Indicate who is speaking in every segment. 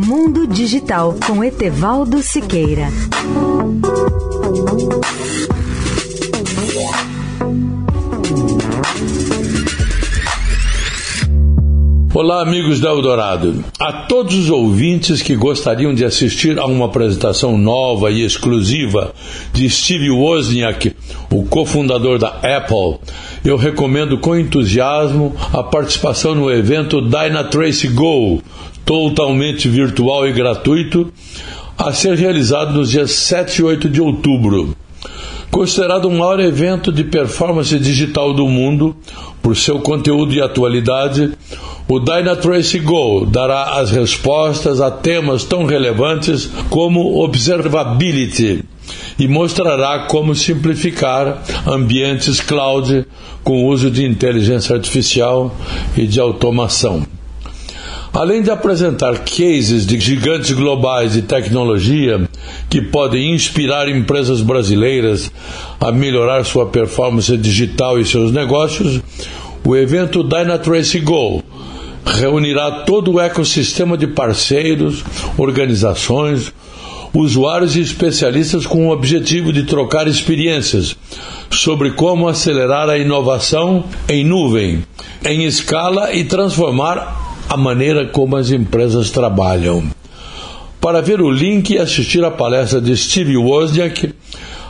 Speaker 1: Mundo Digital com Etevaldo Siqueira.
Speaker 2: Olá, amigos da Eldorado. A todos os ouvintes que gostariam de assistir a uma apresentação nova e exclusiva de Steve Wozniak, o cofundador da Apple, eu recomendo com entusiasmo a participação no evento Dynatrace Go, totalmente virtual e gratuito, a ser realizado nos dias 7 e 8 de outubro. Considerado o maior evento de performance digital do mundo, por seu conteúdo e atualidade, o Dynatrace Go dará as respostas a temas tão relevantes como observability e mostrará como simplificar ambientes cloud com o uso de inteligência artificial e de automação. Além de apresentar cases de gigantes globais de tecnologia que podem inspirar empresas brasileiras a melhorar sua performance digital e seus negócios, o evento Dynatrace Go reunirá todo o ecossistema de parceiros, organizações, usuários e especialistas com o objetivo de trocar experiências sobre como acelerar a inovação em nuvem, em escala e transformar a maneira como as empresas trabalham. Para ver o link e assistir à palestra de Steve Wozniak,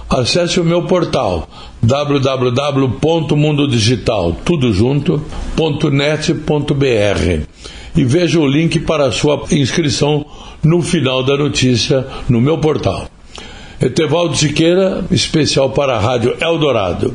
Speaker 2: acesse o meu portal www.mundodigital.net.br e veja o link para a sua inscrição no final da notícia no meu portal. Etevaldo Siqueira, especial para a Rádio Eldorado.